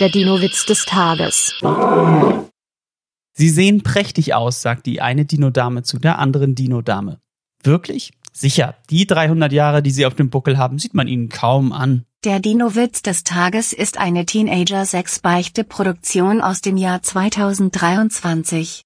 Der Dino-Witz des Tages. Sie sehen prächtig aus, sagt die eine Dino-Dame zu der anderen Dino-Dame. Wirklich? Sicher, die 300 Jahre, die sie auf dem Buckel haben, sieht man ihnen kaum an. Der Dino-Witz des Tages ist eine Teenager-6-Beichte-Produktion aus dem Jahr 2023.